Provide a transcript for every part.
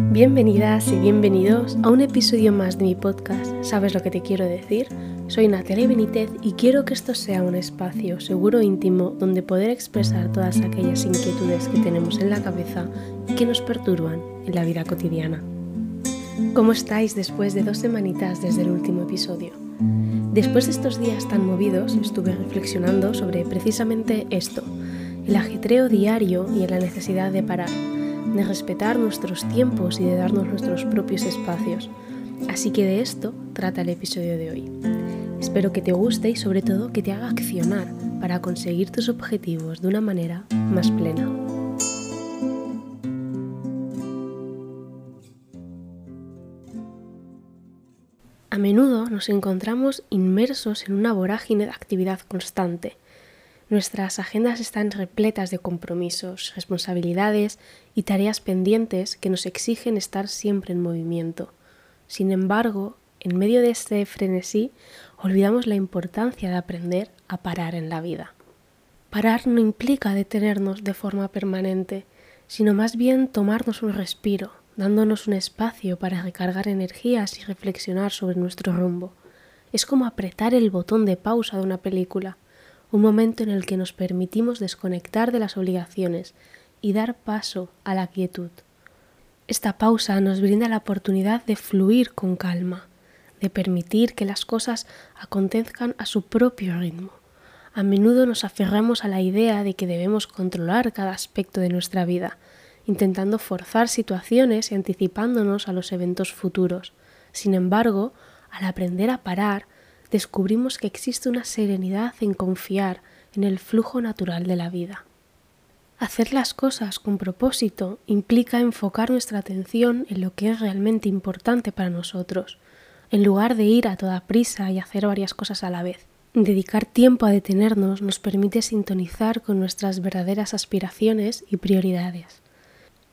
Bienvenidas y bienvenidos a un episodio más de mi podcast ¿Sabes lo que te quiero decir? Soy Natalia Benítez y quiero que esto sea un espacio seguro e íntimo donde poder expresar todas aquellas inquietudes que tenemos en la cabeza y que nos perturban en la vida cotidiana. ¿Cómo estáis después de dos semanitas desde el último episodio? Después de estos días tan movidos estuve reflexionando sobre precisamente esto, el ajetreo diario y la necesidad de parar de respetar nuestros tiempos y de darnos nuestros propios espacios. Así que de esto trata el episodio de hoy. Espero que te guste y sobre todo que te haga accionar para conseguir tus objetivos de una manera más plena. A menudo nos encontramos inmersos en una vorágine de actividad constante, Nuestras agendas están repletas de compromisos, responsabilidades y tareas pendientes que nos exigen estar siempre en movimiento. Sin embargo, en medio de este frenesí, olvidamos la importancia de aprender a parar en la vida. Parar no implica detenernos de forma permanente, sino más bien tomarnos un respiro, dándonos un espacio para recargar energías y reflexionar sobre nuestro rumbo. Es como apretar el botón de pausa de una película un momento en el que nos permitimos desconectar de las obligaciones y dar paso a la quietud. Esta pausa nos brinda la oportunidad de fluir con calma, de permitir que las cosas acontezcan a su propio ritmo. A menudo nos aferramos a la idea de que debemos controlar cada aspecto de nuestra vida, intentando forzar situaciones y anticipándonos a los eventos futuros. Sin embargo, al aprender a parar, descubrimos que existe una serenidad en confiar en el flujo natural de la vida. Hacer las cosas con propósito implica enfocar nuestra atención en lo que es realmente importante para nosotros, en lugar de ir a toda prisa y hacer varias cosas a la vez. Dedicar tiempo a detenernos nos permite sintonizar con nuestras verdaderas aspiraciones y prioridades.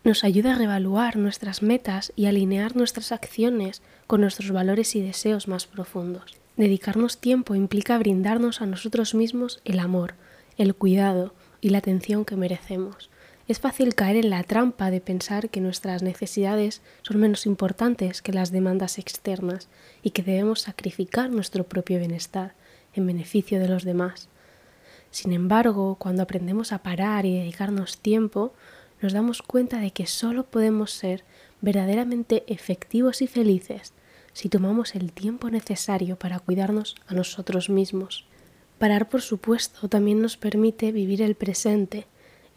Nos ayuda a reevaluar nuestras metas y alinear nuestras acciones con nuestros valores y deseos más profundos. Dedicarnos tiempo implica brindarnos a nosotros mismos el amor, el cuidado y la atención que merecemos. Es fácil caer en la trampa de pensar que nuestras necesidades son menos importantes que las demandas externas y que debemos sacrificar nuestro propio bienestar en beneficio de los demás. Sin embargo, cuando aprendemos a parar y dedicarnos tiempo, nos damos cuenta de que solo podemos ser verdaderamente efectivos y felices si tomamos el tiempo necesario para cuidarnos a nosotros mismos. Parar, por supuesto, también nos permite vivir el presente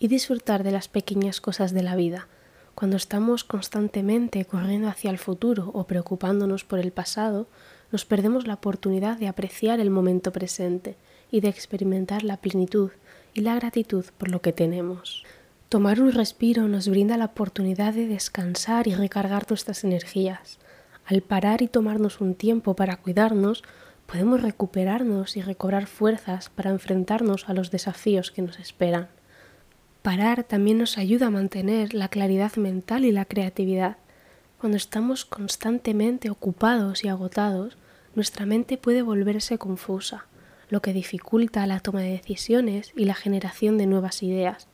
y disfrutar de las pequeñas cosas de la vida. Cuando estamos constantemente corriendo hacia el futuro o preocupándonos por el pasado, nos perdemos la oportunidad de apreciar el momento presente y de experimentar la plenitud y la gratitud por lo que tenemos. Tomar un respiro nos brinda la oportunidad de descansar y recargar nuestras energías. Al parar y tomarnos un tiempo para cuidarnos, podemos recuperarnos y recobrar fuerzas para enfrentarnos a los desafíos que nos esperan. Parar también nos ayuda a mantener la claridad mental y la creatividad. Cuando estamos constantemente ocupados y agotados, nuestra mente puede volverse confusa, lo que dificulta la toma de decisiones y la generación de nuevas ideas.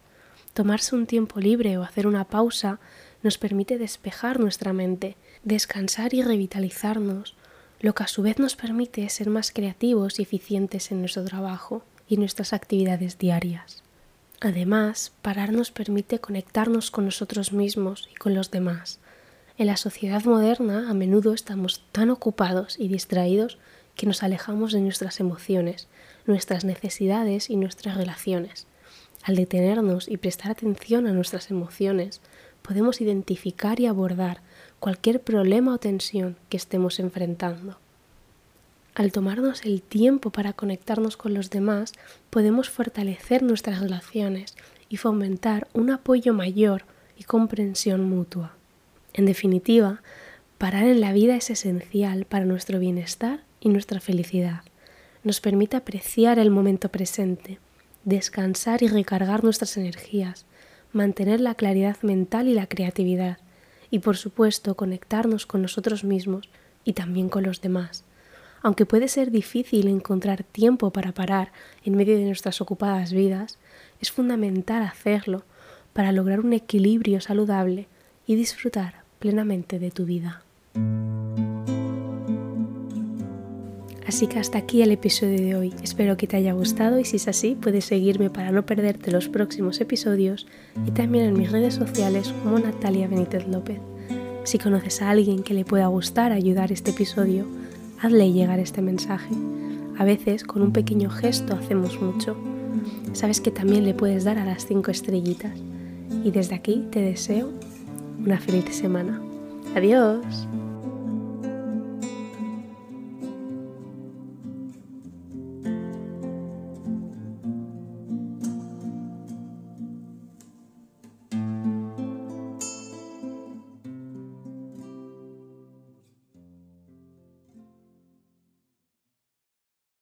Tomarse un tiempo libre o hacer una pausa nos permite despejar nuestra mente descansar y revitalizarnos, lo que a su vez nos permite ser más creativos y eficientes en nuestro trabajo y nuestras actividades diarias. Además, parar nos permite conectarnos con nosotros mismos y con los demás. En la sociedad moderna a menudo estamos tan ocupados y distraídos que nos alejamos de nuestras emociones, nuestras necesidades y nuestras relaciones. Al detenernos y prestar atención a nuestras emociones, podemos identificar y abordar cualquier problema o tensión que estemos enfrentando. Al tomarnos el tiempo para conectarnos con los demás, podemos fortalecer nuestras relaciones y fomentar un apoyo mayor y comprensión mutua. En definitiva, parar en la vida es esencial para nuestro bienestar y nuestra felicidad. Nos permite apreciar el momento presente, descansar y recargar nuestras energías, mantener la claridad mental y la creatividad, y por supuesto conectarnos con nosotros mismos y también con los demás. Aunque puede ser difícil encontrar tiempo para parar en medio de nuestras ocupadas vidas, es fundamental hacerlo para lograr un equilibrio saludable y disfrutar plenamente de tu vida. Así que hasta aquí el episodio de hoy. Espero que te haya gustado y si es así puedes seguirme para no perderte los próximos episodios y también en mis redes sociales como Natalia Benítez López. Si conoces a alguien que le pueda gustar ayudar este episodio, hazle llegar este mensaje. A veces con un pequeño gesto hacemos mucho. Sabes que también le puedes dar a las 5 estrellitas. Y desde aquí te deseo una feliz semana. Adiós.